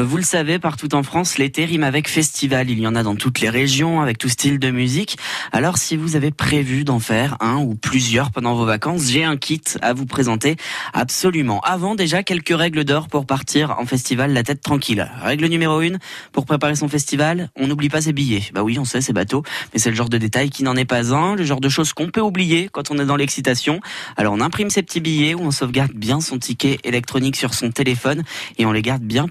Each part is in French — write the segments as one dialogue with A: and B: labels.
A: Vous le savez, partout en France, l'été rime avec festival. Il y en a dans toutes les régions, avec tout style de musique. Alors, si vous avez prévu d'en faire un ou plusieurs pendant vos vacances, j'ai un kit à vous présenter absolument. Avant, déjà, quelques règles d'or pour partir en festival la tête tranquille. Règle numéro une, pour préparer son festival, on n'oublie pas ses billets. Bah oui, on sait, c'est bateau, mais c'est le genre de détail qui n'en est pas un, le genre de choses qu'on peut oublier quand on est dans l'excitation. Alors, on imprime ses petits billets ou on sauvegarde bien son ticket électronique sur son téléphone et on les garde bien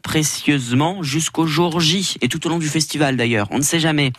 A: jusqu'au jour J et tout au long du festival d'ailleurs. On ne sait jamais.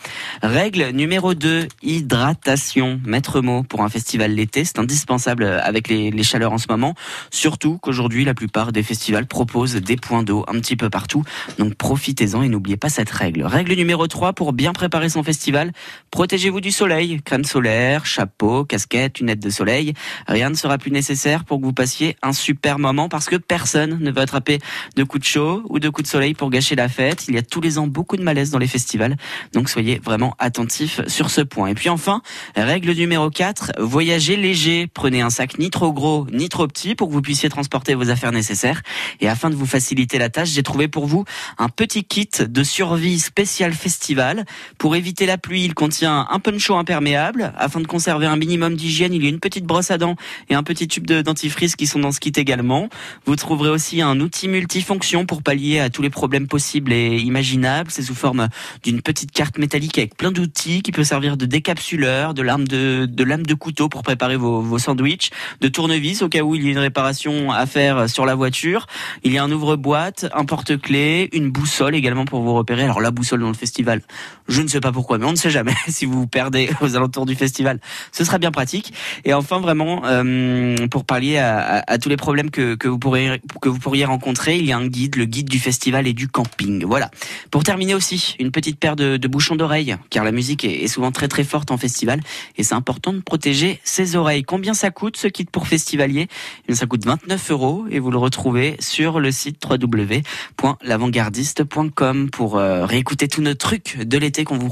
A: Règle numéro 2, hydratation. Maître mot pour un festival l'été, c'est indispensable avec les, les, chaleurs en ce moment. Surtout qu'aujourd'hui, la plupart des festivals proposent des points d'eau un petit peu partout. Donc profitez-en et n'oubliez pas cette règle. Règle numéro 3 pour bien préparer son festival, protégez-vous du soleil. Crème solaire, chapeau, casquette, lunettes de soleil. Rien ne sera plus nécessaire pour que vous passiez un super moment parce que personne ne veut attraper de coups de chaud ou de coups de soleil pour gâcher la fête. Il y a tous les ans beaucoup de malaise dans les festivals, donc soyez vraiment attentifs sur ce point. Et puis enfin, règle numéro 4, voyagez léger. Prenez un sac ni trop gros ni trop petit pour que vous puissiez transporter vos affaires nécessaires. Et afin de vous faciliter la tâche, j'ai trouvé pour vous un petit kit de survie spécial festival. Pour éviter la pluie, il contient un poncho imperméable. Afin de conserver un minimum d'hygiène, il y a une petite brosse à dents et un petit tube de dentifrice qui sont dans ce kit également. Vous trouverez aussi un outil multifonction pour pallier à tous les problèmes possibles et imaginables. C'est sous forme d'une petite carte métallique avec plein d'outils qui peut servir de décapsuleur, de lame de, de lame de couteau pour préparer vos, vos sandwichs, de tournevis au cas où il y a une réparation à faire sur la voiture. Il y a un ouvre-boîte, un porte-clés, une boussole également pour vous repérer. Alors la boussole dans le festival, je ne sais pas pourquoi, mais on ne sait jamais si vous vous perdez aux alentours du festival. Ce sera bien pratique. Et enfin vraiment euh, pour pallier à, tous les problèmes que, vous pourriez rencontrer, il y a un guide, le guide du festival et du camping. Voilà. Pour terminer aussi, une petite paire de, bouchons d'oreilles, car la musique est, souvent très très forte en festival et c'est important de protéger ses oreilles. Combien ça coûte ce kit pour festivalier? Eh Ça coûte 29 euros et vous le retrouvez sur le site www.lavantgardiste.com pour euh, réécouter tous nos trucs de l'été qu'on vous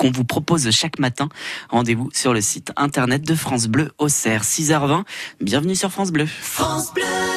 A: qu'on vous propose chaque matin. Rendez-vous sur le site internet de France Bleu Auxerre, 6h20. Bienvenue sur France Bleu. France Bleu